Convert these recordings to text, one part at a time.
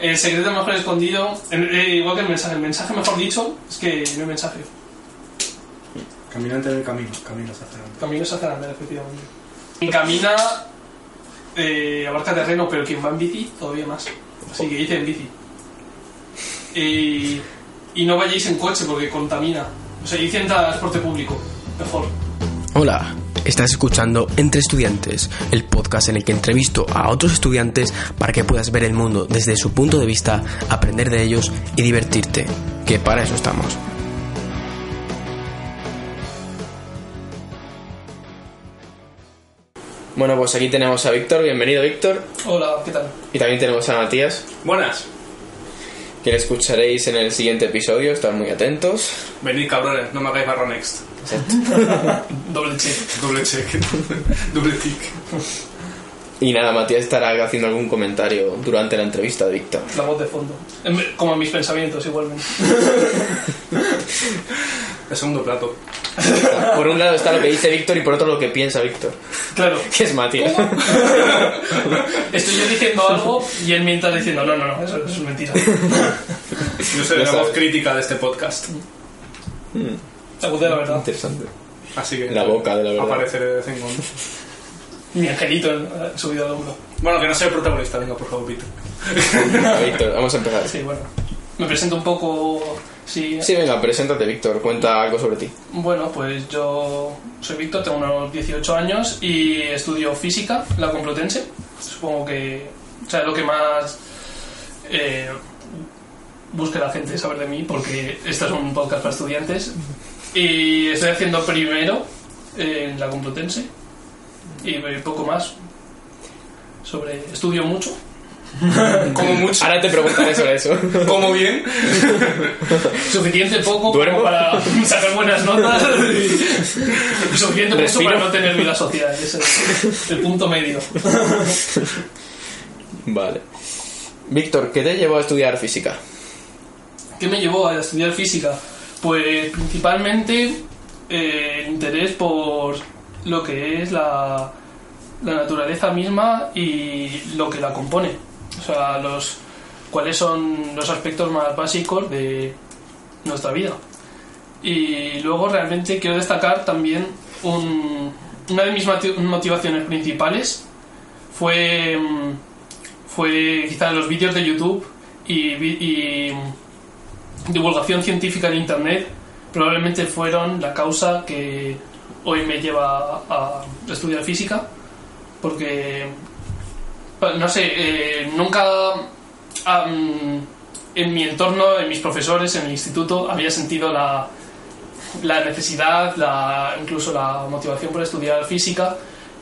El secreto mejor escondido, eh, igual que el mensaje, el mensaje mejor dicho, es que no hay mensaje. Caminante en el camino, caminos hacia adelante. Caminos hacia la efectivamente. Quien camina eh, abarca terreno, pero quien va en bici, todavía más. Así que dice en bici. Y, y no vayáis en coche porque contamina. O sea, dice en transporte público, mejor. Hola, estás escuchando Entre Estudiantes, el podcast en el que entrevisto a otros estudiantes para que puedas ver el mundo desde su punto de vista, aprender de ellos y divertirte, que para eso estamos. Bueno, pues aquí tenemos a Víctor, bienvenido Víctor, Hola, ¿qué tal? y también tenemos a Matías, Buenas. que le escucharéis en el siguiente episodio, estad muy atentos. Venid cabrones, no me hagáis barra next. Doble check. Doble check. Doble tick. Y nada, Matías estará haciendo algún comentario durante la entrevista de Víctor. La voz de fondo. Ve- Como en mis pensamientos, igualmente. El segundo plato. Por un lado está lo que dice Víctor y por otro lo que piensa Víctor, Claro. que es Matías. Estoy yo diciendo algo y él mientras diciendo, no, no, no, eso, eso es mentira. Yo soy Ya la voz crítica de este podcast. La voz de la verdad. Interesante. Así que. La boca de la verdad. Apareceré de vez en cuando. Mi angelito eh, subido al hombro. Bueno, que no sea el protagonista, venga, por favor, Peter. Víctor, vamos a empezar. Sí, bueno. Me presento un poco. Sí. Sí, venga, preséntate, Víctor. Cuenta algo sobre ti. Bueno, pues yo soy Víctor, tengo unos 18 años y estudio física, la Complutense. Supongo que. O sea, es lo que más. Eh, busque la gente saber de mí, porque este es un podcast para estudiantes. Y estoy haciendo primero en la Complutense y poco más. Sobre. Estudio mucho. Como mucho. Ahora te preguntaré sobre eso. Como bien. Suficiente poco ¿Duermo? como para sacar buenas notas. y Suficiente mucho Respiro. para no tener vida social. Ese es el punto medio. Vale. Víctor, ¿qué te llevó a estudiar física? ¿Qué me llevó a estudiar física? Pues principalmente eh, interés por lo que es la, la naturaleza misma y lo que la compone. O sea, los cuáles son los aspectos más básicos de nuestra vida. Y luego realmente quiero destacar también un- una de mis moti- motivaciones principales fue, mm, fue quizá los vídeos de YouTube y divulgación científica en Internet probablemente fueron la causa que hoy me lleva a estudiar física porque no sé eh, nunca am, en mi entorno en mis profesores en el instituto había sentido la, la necesidad la, incluso la motivación por estudiar física.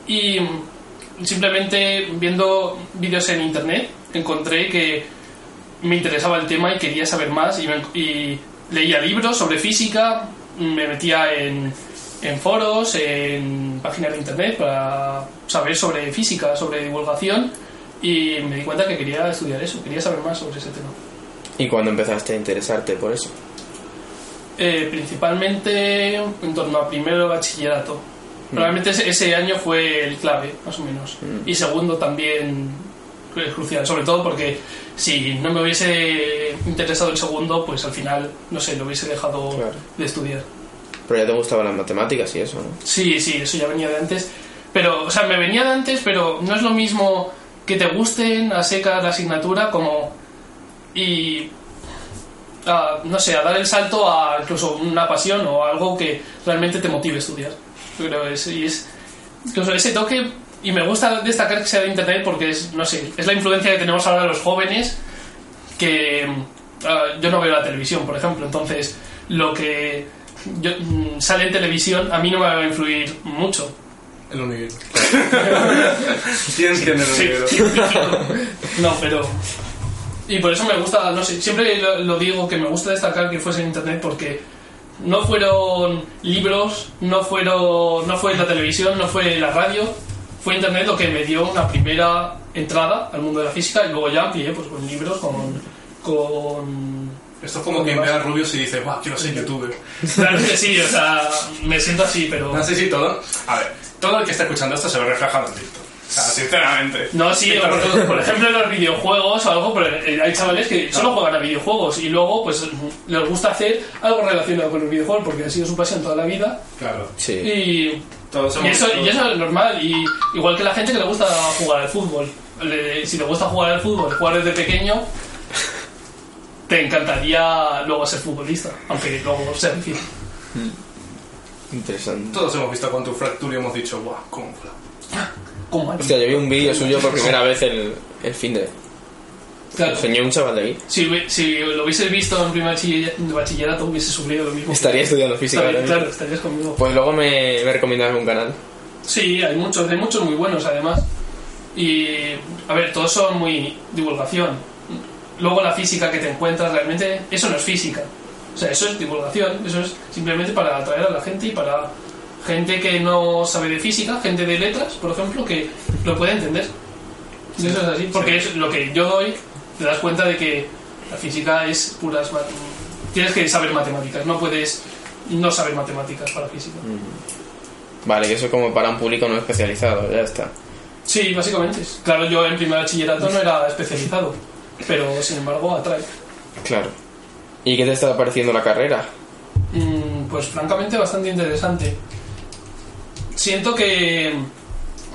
Y simplemente viendo vídeos en internet encontré que me interesaba el tema y quería saber más y, me- y leía libros sobre física, me metía en, en foros, en páginas de internet para saber sobre física, sobre divulgación y me di cuenta que quería estudiar eso, quería saber más sobre ese tema. ¿Y cuándo empezaste a interesarte por eso? Eh, principalmente en torno a primero bachillerato. Probablemente ese, ese año fue el clave, más o menos. Y segundo también es crucial, sobre todo porque si no me hubiese interesado el segundo, pues al final, no sé, lo hubiese dejado Claro. de estudiar. Pero ya te gustaban las matemáticas y eso, ¿no? Sí, sí, eso ya venía de antes. Pero, o sea, me venía de antes, pero no es lo mismo que te gusten a seca la asignatura como. Y. a, no sé, a dar el salto a incluso una pasión o algo que realmente te motive a estudiar. Que es, y es. Incluso ese toque. Y me gusta destacar que sea de internet porque es, no sé, es la influencia que tenemos ahora los jóvenes que ah, yo no veo la televisión, por ejemplo. Entonces, lo que yo- mm, sale en televisión a mí no me va a influir mucho. El hormiguero. ¿Quién tiene el Sí. hormiguero? no, pero Y por eso me gusta, no sé, siempre lo, lo digo que me gusta destacar que fuese en internet porque no fueron libros, no fueron, no fue la televisión, no fue la radio, fue internet lo que me dio una primera entrada al mundo de la física y luego ya amplié pues con libros, con, con Esto es como quien ve a Rubius y dice, guau, quiero ser youtuber. Claro que sí, o sea, me siento así, pero... No sé si todo. A ver, todo el que está escuchando esto se ve reflejado en TikTok. O sea, sinceramente. No, sí, por, por ejemplo en los videojuegos o algo, pero eh, hay chavales que solo juegan a videojuegos y luego pues les gusta hacer algo relacionado con los videojuegos porque ha sido su pasión toda la vida Claro. Sí. y, Todos y eso, y eso es normal, y igual que la gente que le gusta jugar al fútbol. Le- si te gusta jugar al fútbol, jugar desde pequeño, te encantaría luego ser futbolista, aunque luego sea difícil. Interesante. Todos hemos visto Quantum Fracture y hemos dicho, guau, cómo mola. ¿Cómo Hostia, yo vi un vídeo suyo por primera vez el, el fin de... Claro. Un chaval de ahí. Si, lo hubiese visto en primer bachillerato, hubiese sufrido lo mismo. Estaría estudiando física. Estaría- ahora Claro, estarías conmigo. Pues luego me, me recomiendas algún canal. Sí, hay muchos, hay muchos muy buenos además. Y, a ver, todos son muy divulgación. Luego la física que te encuentras realmente, eso no es física. O sea, eso es divulgación, eso es simplemente para atraer a la gente y para gente que no sabe de física, gente de letras, por ejemplo, que lo puede entender. Y eso es así, porque es lo que yo doy, te das cuenta de que la física es puras... Tienes que saber matemáticas, no puedes no saber matemáticas para física. Vale, que eso es como para un público no especializado, ya está. Sí, básicamente. Claro, yo en primer bachillerato no era especializado, pero sin embargo atrae. Claro. ¿Y qué te está pareciendo la carrera? Mm, pues francamente bastante interesante. Siento que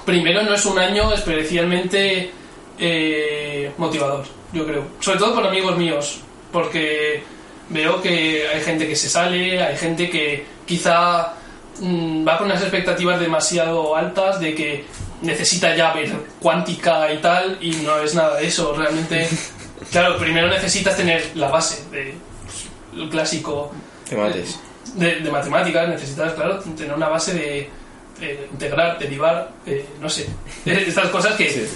primero no es un año especialmente eh, motivador, yo creo. Sobre todo por amigos míos, porque veo que hay gente que se sale, hay gente que quizá mm, va con unas expectativas demasiado altas de que necesita ya ver cuántica y tal, y no es nada de eso. Realmente, claro, primero necesitas tener la base de pues, el clásico Te mates. de, de matemáticas necesitas, claro, tener una base de, de integrar, derivar, eh, no sé, estas cosas que Sí.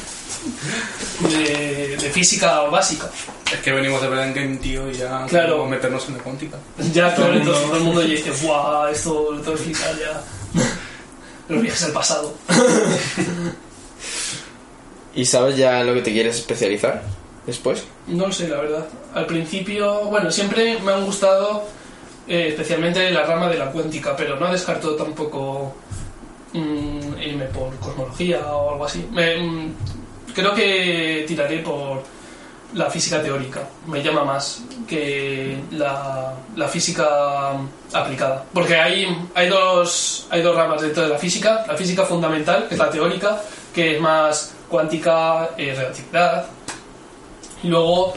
de, de física básica. Es que venimos de Brain Game, tío, y ya Claro. meternos en la cuántica. Ya todo el mundo, todo el mundo ya dice, ¡buah! Esto lo tengo que explicar ya. Los viajes al pasado. ¿Y sabes ya en lo que te quieres especializar después? No lo sé, la verdad. Al principio, bueno, siempre me han gustado eh, especialmente la rama de la cuántica, pero no descarto tampoco mm, irme por cosmología o algo así. Me- mm, creo que tiraré por la física teórica, me llama más que la, la física aplicada. Porque hay, hay, dos, hay dos ramas dentro de la física. La física fundamental, que es la teórica, que es más cuántica, eh, relatividad, y luego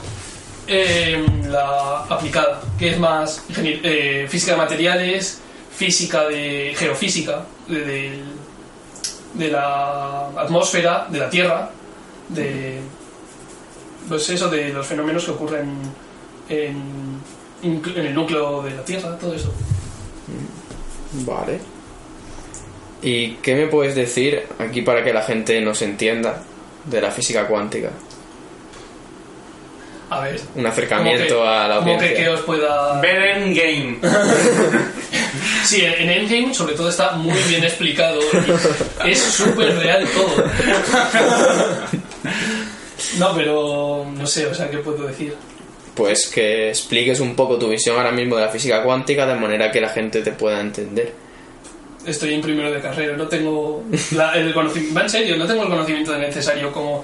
eh, la aplicada, que es más eh, física de materiales, física de geofísica, de, del- de la atmósfera, de la Tierra, de pues eso, de los fenómenos que ocurren en, en el núcleo de la Tierra, todo eso. Vale. ¿Y qué me puedes decir aquí para que la gente nos entienda de la física cuántica? A ver. Un acercamiento ¿cómo que- a la cómo que, audiencia. que os pueda Brain Game. Sí, en en Endgame sobre todo está muy bien explicado. y Es súper real todo. No, pero no sé, o sea, ¿qué puedo decir? Pues que expliques un poco tu visión ahora mismo de la física cuántica de manera que la gente te pueda entender. Estoy en primero de carrera, no tengo la- el conocimiento. En serio, no tengo el conocimiento necesario como.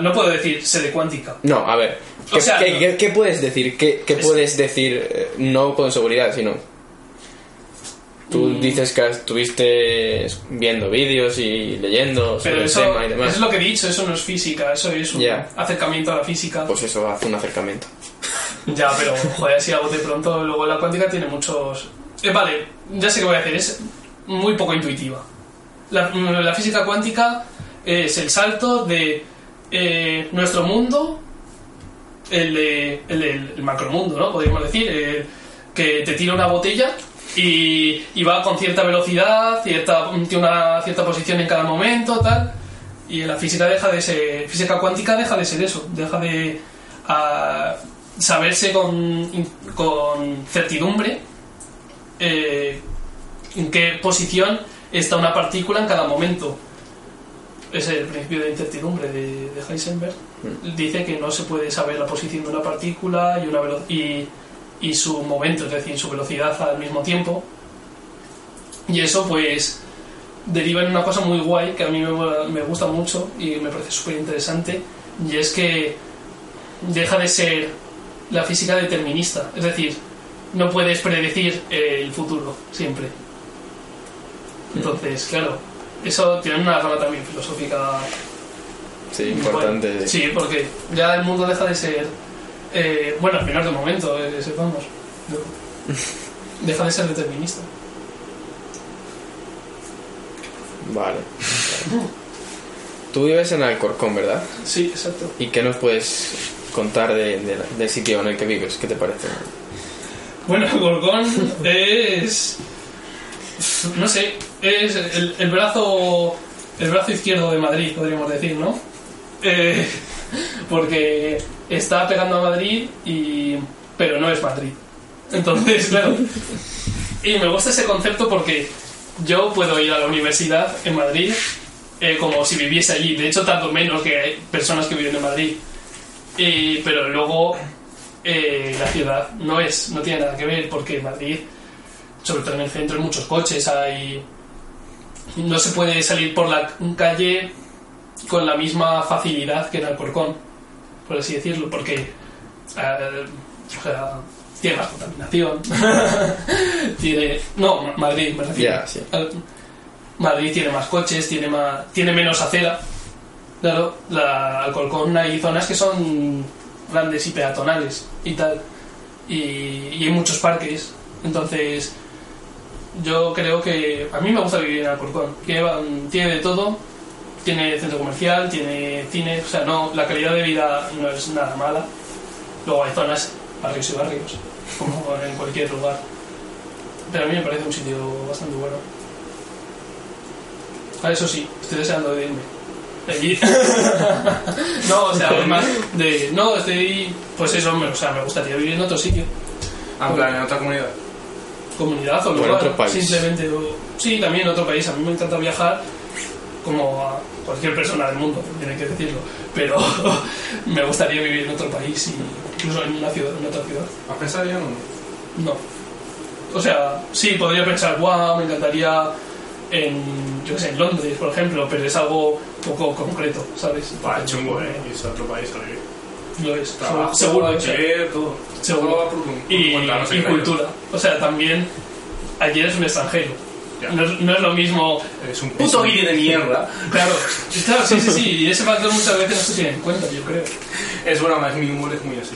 no puedo decir sé de cuántica. No, a ver. O ¿Qué, sea, qué- no. qué- qué puedes decir? ¿Qué, qué Es- puedes decir? eh, No con seguridad, sino... Tú Mm. dices que estuviste viendo vídeos y leyendo sobre Pero el eso, tema y demás. eso es lo que he dicho, eso no es física, eso es un acercamiento a la física. Pues eso hace un acercamiento. Ya, pero joder, así a bote pronto, luego la cuántica tiene muchos... Eh, vale, ya sé qué voy a hacer, es muy poco intuitiva. La, la física cuántica es el salto de eh, nuestro mundo, el, de, el el macromundo, ¿no? Podríamos decir, eh, que te tira una botella y, y va con cierta velocidad, cierta, tiene una cierta posición en cada momento, tal. Y la física deja de ser, física cuántica deja de ser eso, deja de a saberse con, con certidumbre eh, en qué posición está una partícula en cada momento. Es el principio de incertidumbre de, de Heisenberg. Dice que no se puede saber la posición de una partícula y, una velo- y, su momento, es decir, su velocidad al mismo tiempo. Y eso pues deriva en una cosa muy guay que a mí me, me gusta mucho y me parece súper interesante y es que deja de ser la física determinista, es decir, no puedes predecir el futuro siempre. Entonces, claro, eso tiene una rama también filosófica Sí, importante. Sí, porque ya el mundo deja de ser, eh, bueno, al menos de momento, eh, sepamos, deja de ser determinista. Vale. Tú vives en Alcorcón, ¿verdad? Sí, exacto. ¿Y qué nos puedes contar de- de- del sitio en el que vives? ¿Qué te parece? Bueno, Gorgón es. No sé, es el, el brazo. El brazo izquierdo de Madrid, podríamos decir, ¿no? Eh, porque está pegando a Madrid y. pero no es Madrid. Entonces, claro. Y me gusta ese concepto porque yo puedo ir a la universidad en Madrid eh, como si viviese allí. De hecho, tanto menos que personas que viven en Madrid. Y- pero luego eh, la ciudad no es, no tiene nada que ver porque Madrid, sobre todo en el centro, hay muchos coches, hay no se puede salir por la calle con la misma facilidad que en Alcorcón, por así decirlo, porque eh, o sea, tiene más contaminación, tiene no Ma- Madrid me refiero, Ya, sí. Madrid tiene más coches, tiene más, tiene menos acera. Claro, la Alcorcón hay zonas que son grandes y peatonales y tal. Y, y hay muchos parques. Entonces, yo creo que a mí me gusta vivir en Alcorcón. Que van- tiene de todo. Tiene centro comercial, tiene cine. O sea, no, la calidad de vida no es nada mala. Luego hay zonas, barrios y barrios, como en cualquier lugar. Pero a mí me parece un sitio bastante bueno. A eso sí, estoy deseando de irme. De allí. no, o sea, además de. No, estoy. Pues eso, me, o sea, me gustaría vivir en otro sitio. Ah, en plan, en otra comunidad. Comunidad o O en lugar. otro país. Simplemente. o- sí, también en otro país. A mí me encanta viajar. Como a cualquier persona del mundo, tiene que decirlo. Pero me gustaría vivir en otro país, y incluso en una ciudad, en otra ciudad. ¿Has pensado ya uno? No. O sea, sí, podría pensar, wow, me encantaría en, yo qué sé, en Londres, por ejemplo, pero es algo poco concreto, ¿sabes? Va, chungo, eh. A otro país a vivir. Lo es, Trabajo, seguro. o sea, todo. Seguro. Todo por y, por no sé y qué cultura. O sea, también allí eres un extranjero. No es, no es lo mismo. Es un puto guiri de mierda. Claro, claro, sí, sí, sí. Y ese factor muchas veces no se tiene en cuenta, yo creo. Es broma, es mi humor es muy así.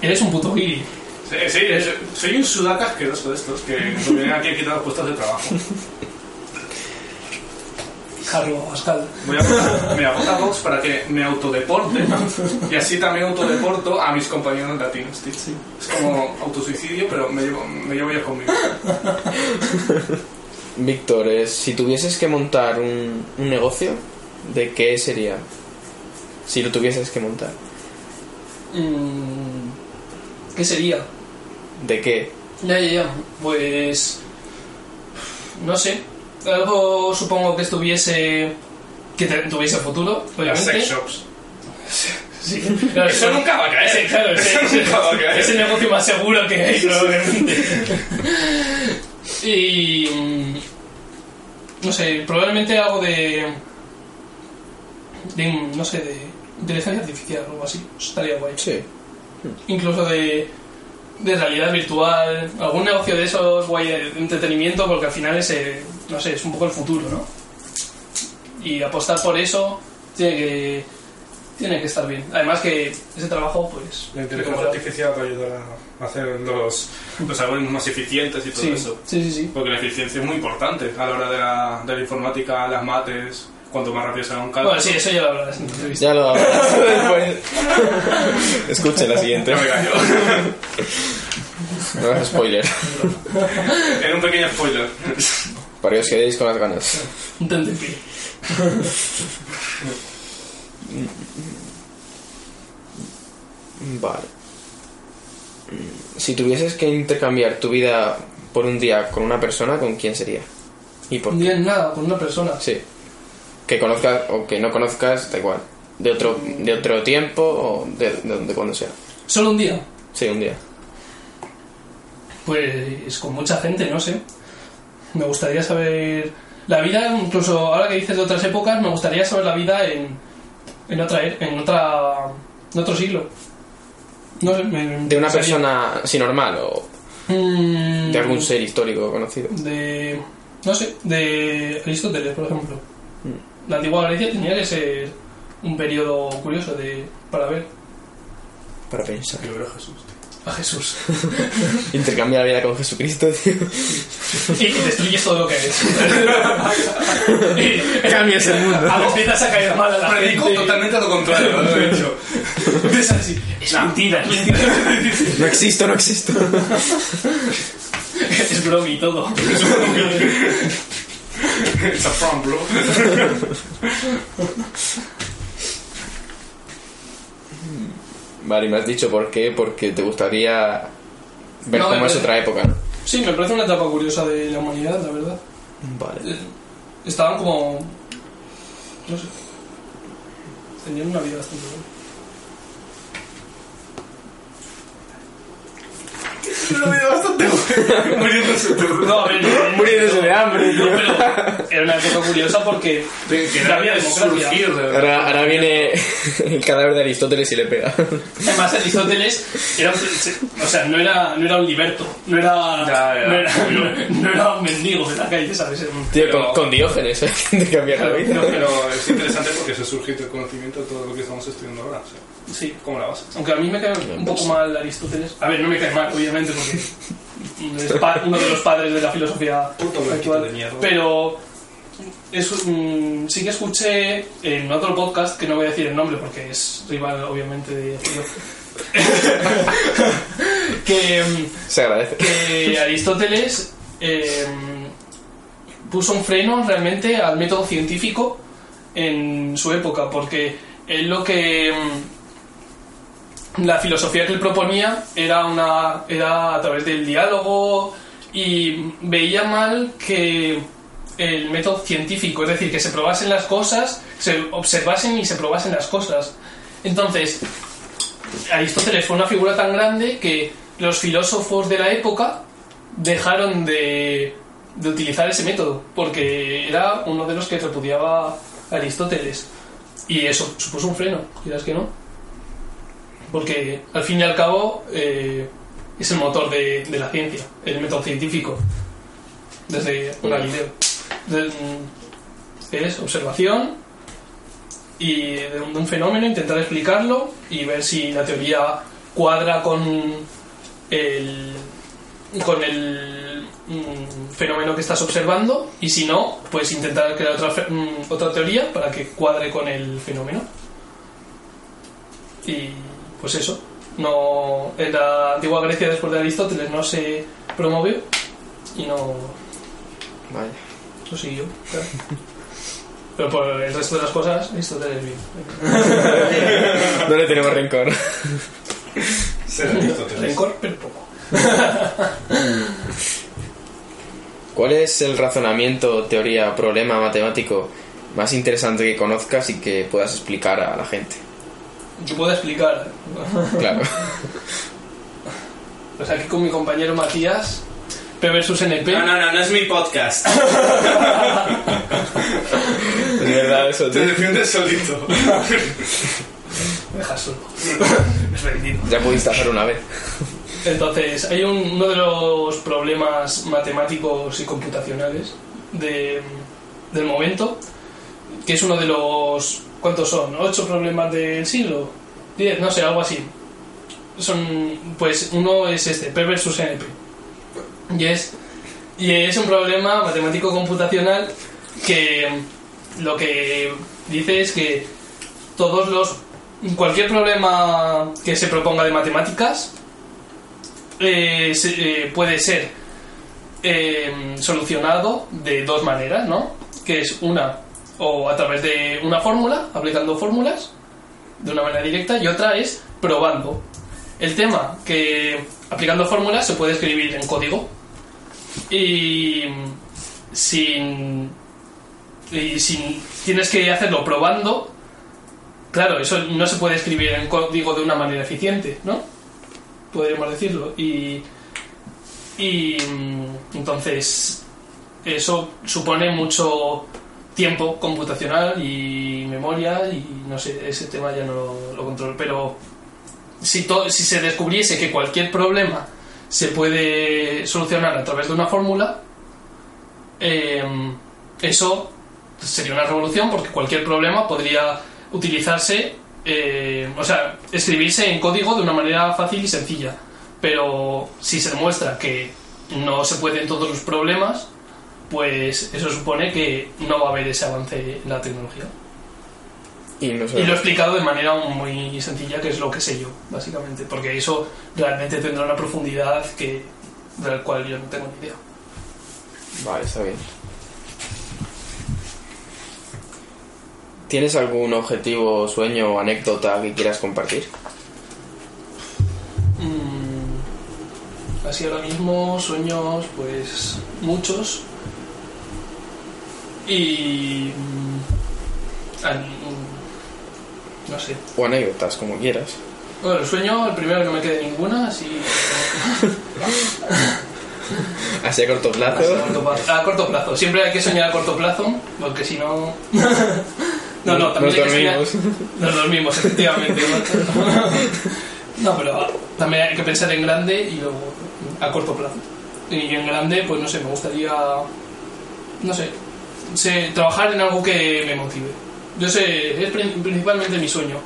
Eres un puto guiri. Sí, sí, es- soy un sudaca asqueroso de estos que nos vienen aquí a quitar puestos de trabajo. Carlo Pascal. Voy a me dos para que me autodeporte y así también autodeporto a mis compañeros latinos, tío. Es como autosuicidio, pero me llevo, me llevo ya conmigo. Víctor, eh, si tuvieses que montar un, un negocio, ¿de qué sería? Si lo tuvieses que montar. Mm, ¿Qué sería? ¿De qué? Ya, ya, ya. Pues. No sé. Algo supongo que estuviese. que tuviese futuro, Las obviamente. sex shops. Sí, claro, Eso nunca va a caer. Ese, claro, ese, Eso nunca va a caer. es el negocio más seguro que hay, probablemente. y. mm, No sé, probablemente algo de. de. no sé, de inteligencia artificial o algo así. Estaría guay. Sí. incluso de, de realidad virtual, algún negocio de esos guay de entretenimiento, porque al final es, no sé, es un poco el futuro, ¿no? Y apostar por eso tiene que, tiene que estar bien. Además que ese trabajo, pues... La inteligencia artificial va a ayudar a hacer los, los algoritmos más eficientes y todo Sí, eso. sí, sí, sí. Porque la eficiencia es muy importante a la hora de la, de la informática, las mates, cuanto más rápido se haga un cálculo. Bueno, sí, eso ya lo hablarás en entrevista. Ya lo hablarás después. Escuchen la siguiente. Ya me callo. No hagas spoiler. Era un pequeño spoiler. Para que os quedéis con las ganas. Un. Vale. Mm, Si tuvieses que intercambiar tu vida por un día con una persona, ¿con quién sería? ¿Y por Un qué? día en nada, con una persona. Sí. Que conozcas o que no conozcas, da igual. De otro, de otro tiempo o de, de, de cuando sea. Solo un día. Sí, un día. Pues con mucha gente, no sé. Me gustaría saber la vida, incluso ahora que dices de otras épocas, me gustaría saber la vida en, en otra en otra en otro siglo. No sé, me- De una persona así normal o Mm, de algún ser histórico conocido. de no sé, de Aristóteles, por ejemplo. Mm. La antigua Grecia tenía que ser un periodo curioso de para ver Para pensar. Veo Jesús. A Jesús. Intercambia la vida con Jesucristo, tío. y, y destruyes todo lo que es. Y- Cambias el mundo. Algo empiezas a caer mal a la Predico gente. totalmente lo contrario, lo he dicho. Es así. Es mentira, es mentira. No existo, no existo. es broma y todo. It's a front, bro. Vale, y me has dicho por qué, porque te gustaría ver No, cómo es otra época, ¿no? Sí, me parece una etapa curiosa de la humanidad, la verdad. Vale. Eh, Estaban como. No sé. Tenían una vida bastante buena. Ver, no, Muriéndose de hambre, no, tío. pero era una época curiosa porque. De que no había democracia. surgir Ahora, ahora viene el cadáver de Aristóteles y le pega. Además, Aristóteles era, un- o sea, no era, no era un liberto, no era, Ya, ya. No, era no, no era un mendigo de la calle, ¿sabes? Tío, Pero- con, con Diógenes, ¿eh? De cambiar la vida. No, pero es interesante porque se surge del conocimiento de todo lo que estamos estudiando ahora. O sea, Sí. como la base. Aunque a mí me cae un poco mal Aristóteles. A ver, no me cae mal, obviamente, porque es uno de los padres de la filosofía actual. de mierda. Pero es, sí que escuché en otro podcast, que no voy a decir el nombre porque es rival, obviamente, de que, mm, Se agradece. que Aristóteles eh, puso un freno realmente al método científico en su época, porque él lo que mm, la filosofía que él proponía era una era a través del diálogo y veía mal que el método científico, es decir, que se probasen las cosas, se observasen y se probasen las cosas. Entonces, Aristóteles fue una figura tan grande que los filósofos de la época dejaron de, de utilizar ese método, porque era uno de los que repudiaba a Aristóteles. Y eso supuso un freno, dirás que no. Porque al fin y al cabo eh, es el motor de, de la ciencia, el método científico, desde Galileo. Es observación y de un, de un fenómeno intentar explicarlo y ver si la teoría cuadra con el con el mm, fenómeno que estás observando y si no pues intentar crear otra mm, otra teoría para que cuadre con el fenómeno y pues eso no en la antigua Grecia después de Aristóteles no se promovió y no Vaya. no siguió claro. pero por el resto de las cosas Aristóteles bien No le tenemos rencor. Rencor pero poco ¿Cuál es el razonamiento, teoría, problema matemático más interesante que conozcas y que puedas explicar a la gente? Que pueda explicar Claro. pues aquí con mi compañero Matías P versus NP No, no, no, no es mi podcast. Es verdad eso, Te defiendes solito. me dejas solo es rendido Ya pudiste hacer una vez. Entonces, hay un- uno de los problemas matemáticos y computacionales de- del momento, que es uno de los... ¿Cuántos son? ¿Ocho problemas del siglo? ¿Diez? No sé, algo así. Son, pues uno es este, P versus NP. Y es, y es un problema matemático computacional que lo que dice es que todos los... Cualquier problema que se proponga de matemáticas eh, eh, puede ser eh, solucionado de dos maneras, ¿no? Que es una, o a través de una fórmula, aplicando fórmulas de una manera directa, y otra es probando. El tema que aplicando fórmulas se puede escribir en código y sin y sin tienes que hacerlo probando. Claro, eso no se puede escribir en código de una manera eficiente, ¿no? Podríamos decirlo. Y y mm, entonces eso supone mucho tiempo computacional y memoria y no sé, ese tema ya no lo, lo controlo. Pero si, to- si se descubriese que cualquier problema se puede solucionar a través de una fórmula, eh, eso sería una revolución porque cualquier problema podría utilizarse, eh, o sea, escribirse en código de una manera fácil y sencilla. Pero si se demuestra que no se pueden todos los problemas, pues eso supone que no va a haber ese avance en la tecnología. Y no sé. Y lo he explicado de manera muy sencilla, que es lo que sé yo, básicamente, porque eso realmente tendrá una profundidad que de la cual yo no tengo ni idea. Vale, está bien. ¿Tienes algún objetivo, sueño o anécdota que quieras compartir? Mm, así ahora mismo, sueños, pues muchos. Y... mm, mm, no sé. O anécdotas, como quieras. Bueno, el sueño, el primero que no me quede ninguna, así... Así a corto plazo. A corto plazo. A corto plazo. Siempre hay que soñar a corto plazo, porque si no... No, no, también Nos que soñar-. Nos dormimos, efectivamente. No, pero también hay que pensar en grande y luego a corto plazo. Y en grande, pues no sé, me gustaría, no sé, sé, trabajar en algo que me motive. Yo sé, es prin- principalmente mi sueño.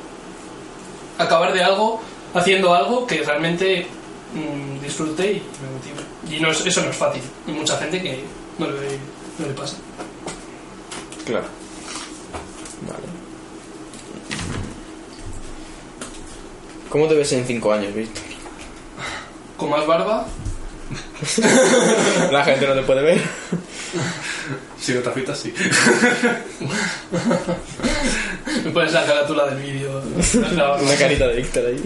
Acabar de algo, haciendo algo que realmente mm, disfrute y me motive. Y no es- eso no es fácil. Hay mucha gente que no le, no le pasa. Claro. Vale. ¿Cómo te ves en cinco años, Víctor? Con más barba, La gente no te puede ver. Si no te afeitas, sí. me pones la carátula del vídeo. la barba. Una carita de Víctor ahí.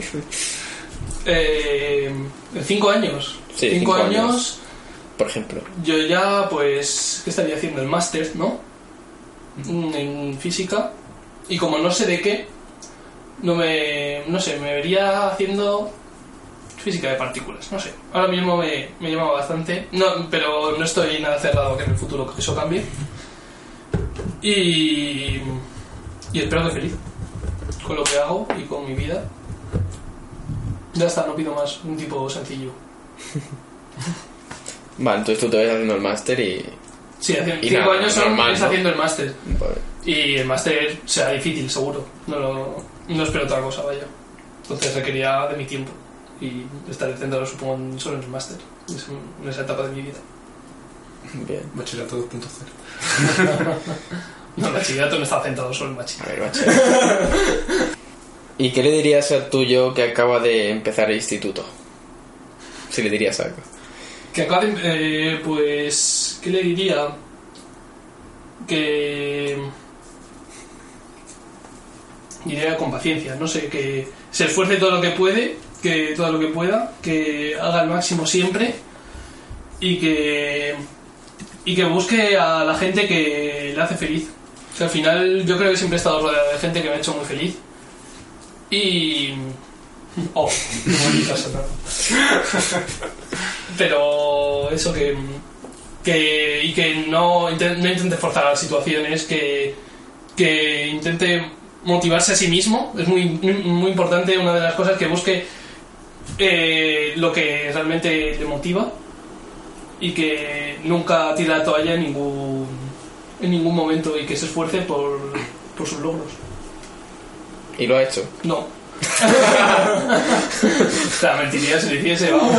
Eh, en cinco años. Sí, cinco, cinco años, años. Por ejemplo. Yo ya, pues, ¿qué estaría haciendo? El máster, ¿no? Mm, En física. Y como no sé de qué, no me. No sé, me vería haciendo física de partículas. No sé. Ahora mismo me, me llama bastante. No, pero no estoy nada cerrado que en el futuro eso cambie. Y. Y espero que feliz. Con lo que hago y con mi vida. Ya está, no pido más. Un tipo sencillo. Vale, entonces tú te ves haciendo el máster y... Sí, hace- Y cinco nada, años son, normal, ¿no? haciendo el máster. Vale. Y el máster será difícil, seguro. No, lo- no espero otra cosa, vaya. Entonces requería de mi tiempo. Y estaré centrado, supongo, solo en el máster. Es en esa etapa de mi vida. Bien. Bachillerato 2.0. No, el bachillerato no está centrado solo en A bachillerato. ¿Y qué le dirías al tuyo que acaba de empezar el instituto? Si le dirías algo. Que acaba de- eh, pues, ¿qué le diría? Que... Diría con paciencia, no sé, que se esfuerce todo lo que puede, que todo lo que pueda, que haga el máximo siempre y que y que busque a la gente que le hace feliz. O sea, al final yo creo que siempre he estado rodeado de gente que me ha hecho muy feliz. Y... Oh. Pero eso que, que y que no, no intente forzar las situaciones, que, que intente motivarse a sí mismo. Es muy, muy importante, una de las cosas que busque eh, lo que realmente le motiva y que nunca tire la toalla en ningún, en ningún momento y que se esfuerce por, por sus logros. ¿Y lo ha hecho? No. o sea, mentiría si lo hiciese, vamos.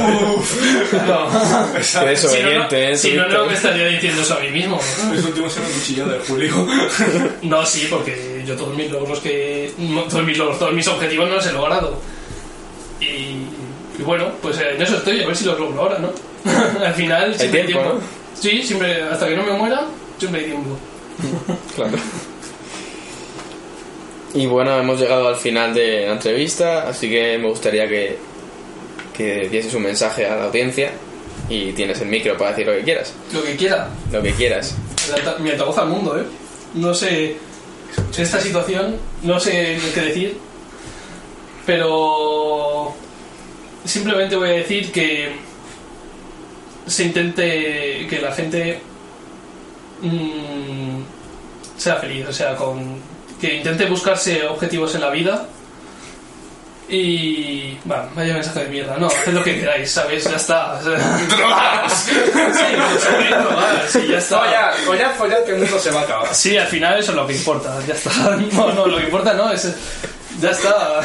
No. Qué Si no, no, ¿eh? si no, no Víctor? me estaría diciendo eso a mí mismo. Los últimos se me cuchillado de Julio. No, sí, porque yo todos mis logros que. Todos mis logros, todos mis objetivos no los he logrado. Y, y bueno, pues en eso estoy, a ver si los logro ahora, ¿no? Al final siempre hay tiempo, tiempo. Sí, siempre, hasta que no me muera, siempre hay tiempo. Claro. Y bueno, hemos llegado al final de la entrevista, así que me gustaría que que dieses un mensaje a la audiencia y tienes el micro para decir lo que quieras. Lo que quiera. Lo que quieras. Mi altavoz al mundo, ¿eh? No sé. Esta situación, no sé qué decir. Pero. Simplemente voy a decir que. Se intente que la gente. mm, sea feliz, o sea, con. Que intente buscarse objetivos en la vida. Y. Bueno, vaya mensaje de mierda. No, haced lo que queráis, ¿sabes? Ya está. Sea, sí, sobre ya está. Follar, follar, follar, que el mundo se va a acabar. Sí, al final eso es lo que importa, ya está. No, no, lo que importa no es. Ya está.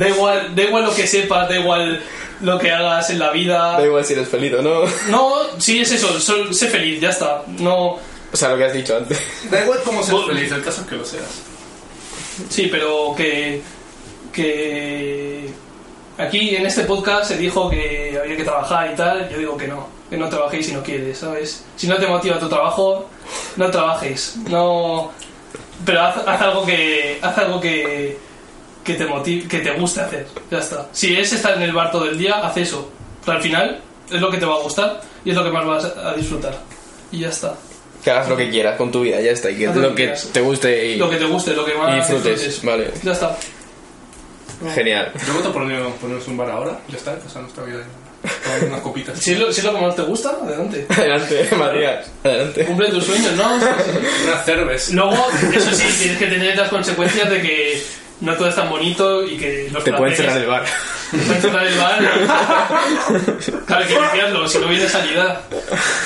Da igual, da igual lo que sepas, da igual lo que hagas en la vida. Da igual si eres feliz o no. No, sí, es eso, sol- sé feliz, ya está. No. O sea, lo que has dicho antes. Da igual cómo seas feliz, el caso es que lo seas. Sí, pero que. que. Aquí en este podcast se dijo que había que trabajar y tal. Yo digo que no, que no trabajéis si no quieres, ¿sabes? Si no te motiva tu trabajo, no trabajéis. No. Pero haz, haz algo que. haz algo que. Que te motive, que te guste hacer. Ya está. Si es estar en el bar todo el día, haz eso. Pero al final es lo que te va a gustar y es lo que más vas a disfrutar. Y ya está. Que hagas lo que quieras con tu vida, ya está. Y que Haz lo lo que te guste y, Lo que te guste, lo que más y disfrutes. disfrutes. Vale, Ya está. genial. Yo voto por poner- ponernos un bar ahora, ya está, pasar nuestra vida unas copitas. Si es, lo, si es lo que más te gusta, adelante. Adelante, María. Adelante. Cumple tus sueños, ¿no? Unas cerves. Luego, eso sí, tienes que tener las consecuencias de que no todo es tan bonito y que los Te pueden cerrar el bar. Te pueden cerrar el bar. Claro, hay que limpiarlo, si no viene salida.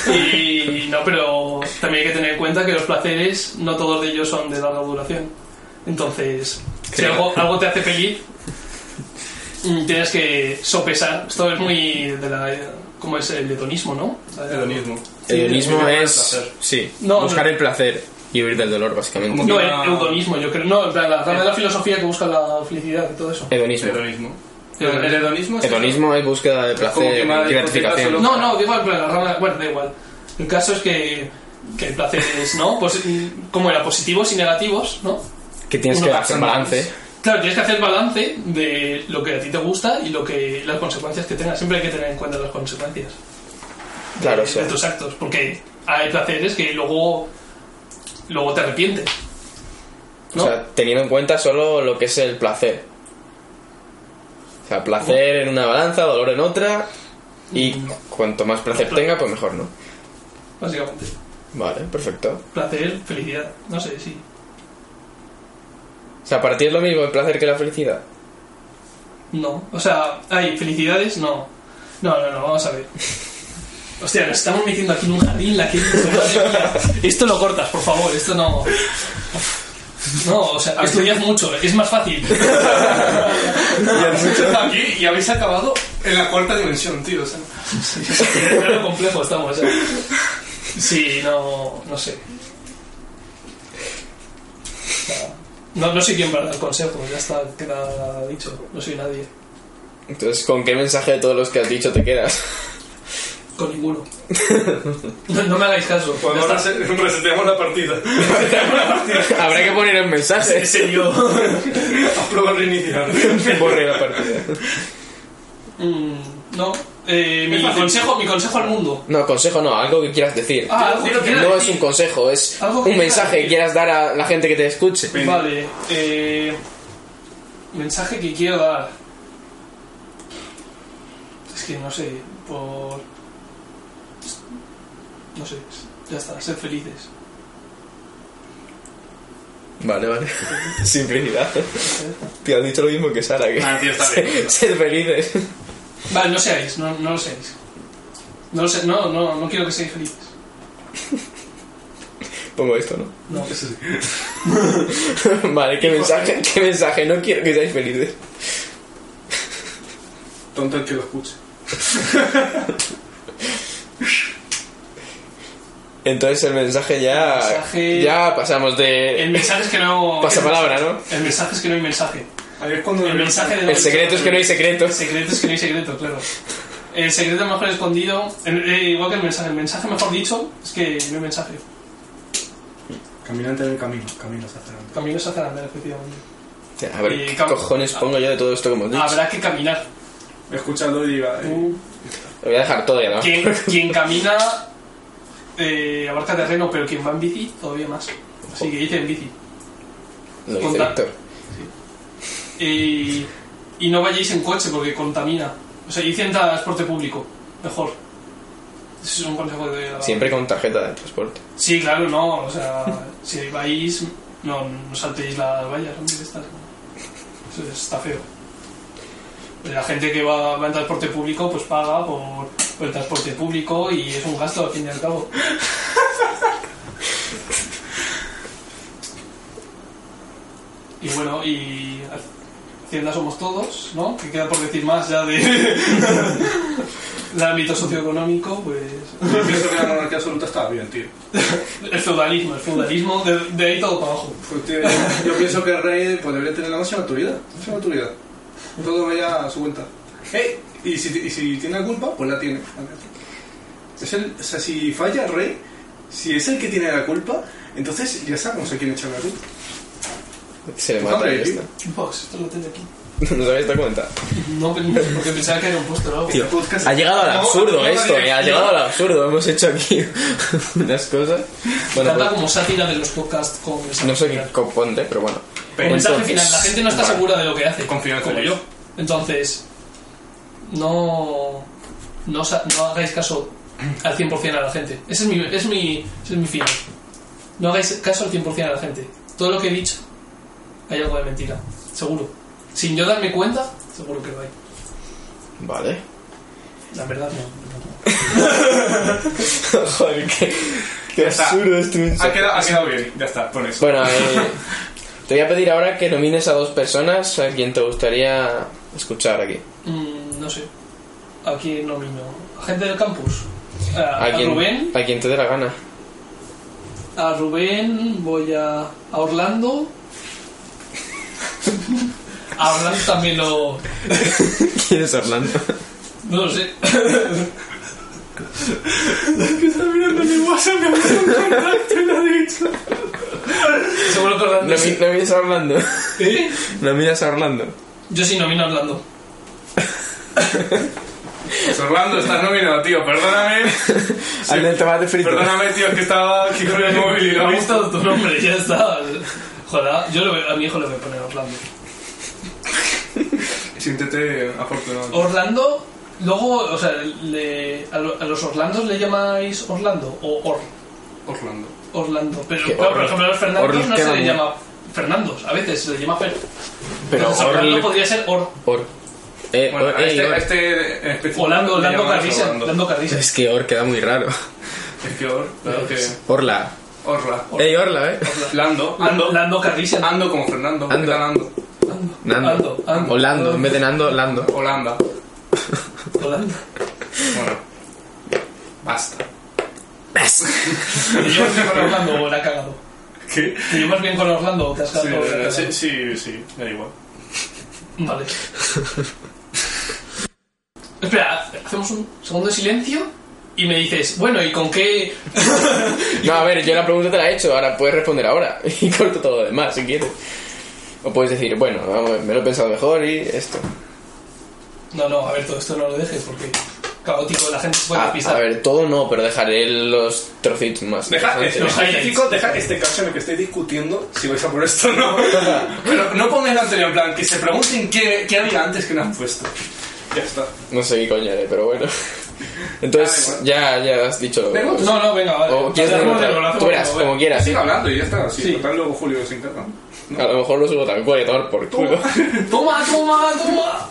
Y no, pero también hay que tener en cuenta que los placeres, no todos de ellos son de larga duración. Entonces, si algo, algo te hace feliz, tienes que sopesar. Esto es muy de la. ¿Cómo es el hedonismo, no? Hedonismo. El hedonismo es. placer. Sí, No, buscar no. el placer y huir del dolor, básicamente. Como No, una- eudonismo, yo creo. No, en plan, la rama de la filosofía que busca la felicidad y todo eso. Hedonismo. Hedonismo. El, el hedonismo es Hedonismo es búsqueda de placer gratificación. solo- No, no, la rama. Bueno, da igual. El caso es que, que el placer es, ¿no? Pues, como era positivos y negativos, ¿no? Que tienes Uno que hacer balance. Claro, tienes que hacer balance de lo que a ti te gusta y lo que las consecuencias que tengas. Siempre hay que tener en cuenta las consecuencias Claro, de, sí. de tus actos, porque hay placeres que luego luego te arrepientes. ¿no? O sea, teniendo en cuenta solo lo que es el placer. O sea, placer en una balanza, dolor en otra. Y cuanto más placer tenga, pues mejor, ¿no? Básicamente. Vale, perfecto. Placer, felicidad. No sé, sí. O sea, para ti es lo mismo el placer que la felicidad. No. O sea, hay felicidades, no. No, no, no, vamos a ver. Hostia, nos estamos metiendo aquí en un jardín, la que. Esto lo cortas, por favor, esto no. No, o sea, estudias mucho, es más fácil. aquí y habéis acabado en la cuarta dimensión, tío. O sea, lo complejo estamos, ¿eh? Sí, no, no sé. No, no soy quien para dar consejos, ya está, queda dicho, no soy nadie. Entonces, ¿con qué mensaje de todos los que has dicho te quedas? Con ninguno. No, no me hagáis caso. pues ahora se- reseteamos la partida. Habrá que poner el mensaje. En serio. Aprueba reiniciar. Borre la partida. Mm, no. Eh, mi, fácil. consejo, mi consejo al mundo. No, consejo no, algo que quieras decir. Ah, algo que quiera no es decir. un consejo, es Algo que un mensaje que decir. quieras dar a la gente que te escuche. Vale. Eh, mensaje que quiero dar. Es que no sé, por. No sé, ya está, sed felices. Vale, vale. Simplicidad. Tío, has dicho lo mismo que Sara. Que Ah, tío, está bien. Ser felices. Vale, no seáis, no, no lo seáis. No, lo sé, no, no, no quiero que seáis felices. Pongo esto, ¿no? No. Vale, ¿qué mensaje? ¿Qué mensaje? No quiero que seáis felices. Tonto el que lo escuche. Entonces el mensaje ya... El mensaje- Ya pasamos de... El mensaje es que no. Pasapalabra, ¿no? El mensaje es que no hay mensaje. Ahí es cuando El mensaje de El secreto es que no hay secreto. El secreto es que no hay secreto, claro. El secreto mejor escondido, el- eh, igual que el mensaje. El mensaje mejor dicho es que no hay mensaje. Caminante en el camino, caminos hacia adelante. Caminos hacia andar, efectivamente. A ver, Y ¿qué cam- cojones pongo yo de todo esto que hemos dicho? Habrá que caminar. Escúchalo y diga. eh, Lo voy a dejar todo ya, ¿no? Quien, quien camina eh, abarca terreno, pero quien va en bici todavía más. Así que dice en bici. Lo dice Víctor. Y, y no vayáis en coche porque contamina. O sea, id en transporte público. Mejor. Ese es un consejo de... Siempre con tarjeta de transporte. Sí, claro, no. O sea, si vais, no, no saltéis las vallas, hombre, estas. Eso está feo. La gente que va, va en transporte público, pues paga por el transporte público y es un gasto al fin y al cabo. Y bueno, y Hacienda somos todos, ¿no? Que queda por decir más ya de del ámbito socioeconómico, pues Yo pienso que la monarquía absoluta estaba bien, tío. el feudalismo, el feudalismo, de, de ahí todo para abajo. Pues, tío, yo pienso que el rey pues, debería tener la máxima autoridad. Máxima autoridad. Todo vaya a su cuenta. Eh, y, si, y si tiene la culpa, pues la tiene. Es el, o sea, si falla el rey, si es el que tiene la culpa, entonces ya sabemos a quién echar la culpa. Se le Pues, mata y ya está. Box, esto lo tengo aquí. ¿No sabéis esta cuenta? No, pero- porque pensaba que era un póster. Tío, podcast- ha llegado al absurdo no, esto, eh, ha llegado al absurdo. Hemos hecho aquí unas cosas. Bueno, Trata pues, como sátira de los podcasts con no sé qué componte, pero bueno. Mensaje Entonces, final, la gente no está vale. segura de lo que hace. Confía en como yo. Entonces, no, no, sa- no hagáis caso al 100% a la gente. Ese es mi, es mi, ese es mi fin. No hagáis caso al 100% a la gente. Todo lo que he dicho, hay algo de mentira. Seguro. Sin yo darme cuenta, seguro que lo hay. Vale. La verdad no. Joder, qué, absurdo este Ha mensaje. quedado, ha quedado bien, ya está, pon eso. Bueno, eh, te voy a pedir ahora que nomines a dos personas a quien te gustaría escuchar aquí. Mm, no sé. ¿A quién nomino? ¿A gente del campus? A, A a quien, Rubén. a quien te dé la gana. A Rubén voy a, a Orlando. A Orlando también lo. ¿Quién es Orlando? No lo sé. Seguro que Orlando. ¿No, sí. no miras a Orlando? ¿Eh? ¿No miras a Orlando? Yo sí nomino a Orlando. Pues Orlando, estás nominado, tío, perdóname. Al frito. Perdóname, tío, que estaba aquí con el móvil y ha he visto. tu nombre, ya está. Joder, yo lo veo- a mi hijo le voy a poner Orlando. Siéntete afortunado. Orlando, luego, o sea, le- a, lo- a los Orlandos le llamáis Orlando o Or. Orlando. Orlando. Pero, Que claro, Or- por ejemplo, a los Fernandos Or no queda se le muy- llama Fernandos, a veces se le llama Fer. Pero Entonces, Orlando podría ser Or. Or. Eh, Bueno, ey, este, Or. este específico. Orlando, Orlando. Es que Or queda muy raro. Es que Or, claro que. Orla. Orla. Ey, Orla, eh. Lando. Lando, Ando. Lando Carrisen. Ando como Fernando. ¿Qué Ando. Ando? Nando. Ando, ando. O Lando, en vez de Nando, Lando. Holanda. Orlando. Bueno. Basta. ¿Te llevas bien con Orlando o la ha cagado? ¿Qué? ¿Te llevas bien con Orlando o te has Sí, cagado? ha sí, cagado? sí, sí, da igual. Vale. Espera, hacemos un segundo de silencio y me dices, bueno, ¿y con qué...? No, a ver, yo la pregunta te la he hecho, ahora puedes responder ahora. Y corto todo lo demás, si quieres. O puedes decir, bueno, vamos, me lo he pensado mejor y esto. No, no, a ver, todo esto no lo dejes porque caótico, la gente se puede Ah, despistar. a ver, todo no, pero dejaré los trocitos más. Deja, los científicos, deja este caso en el que estáis discutiendo si vais a por esto o no. Pero no pongáis la anterior, en plan, que se pregunten qué, qué había antes que no han puesto. Ya está. No sé qué coño haré, pero bueno. Entonces, Ah, ya, ya has dicho. No, no, venga, vale. O quieres Tú verás, como quieras. Sigue hablando y ya está. Si Sí. total luego Julio se encarga. A lo mejor lo subo tal cual y tomar por culo. Toma, toma, toma.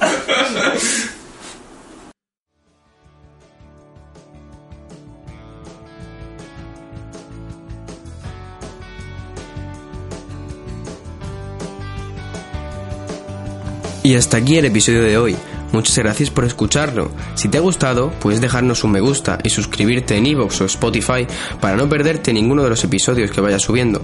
Y hasta aquí el episodio de hoy. Muchas gracias por escucharlo. Si te ha gustado, puedes dejarnos un me gusta y suscribirte en iVoox o Spotify para no perderte ninguno de los episodios que vaya subiendo.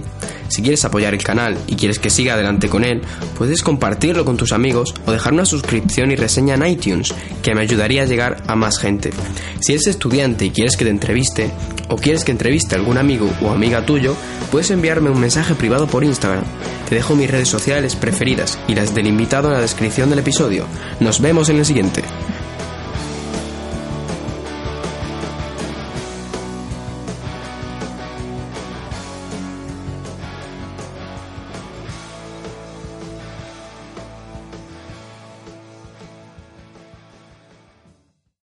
Si quieres apoyar el canal y quieres que siga adelante con él, puedes compartirlo con tus amigos o dejar una suscripción y reseña en iTunes, que me ayudaría a llegar a más gente. Si eres estudiante y quieres que te entreviste, o quieres que entreviste a algún amigo o amiga tuyo, puedes enviarme un mensaje privado por Instagram. Te dejo mis redes sociales preferidas y las del invitado en la descripción del episodio. Nos vemos en el siguiente.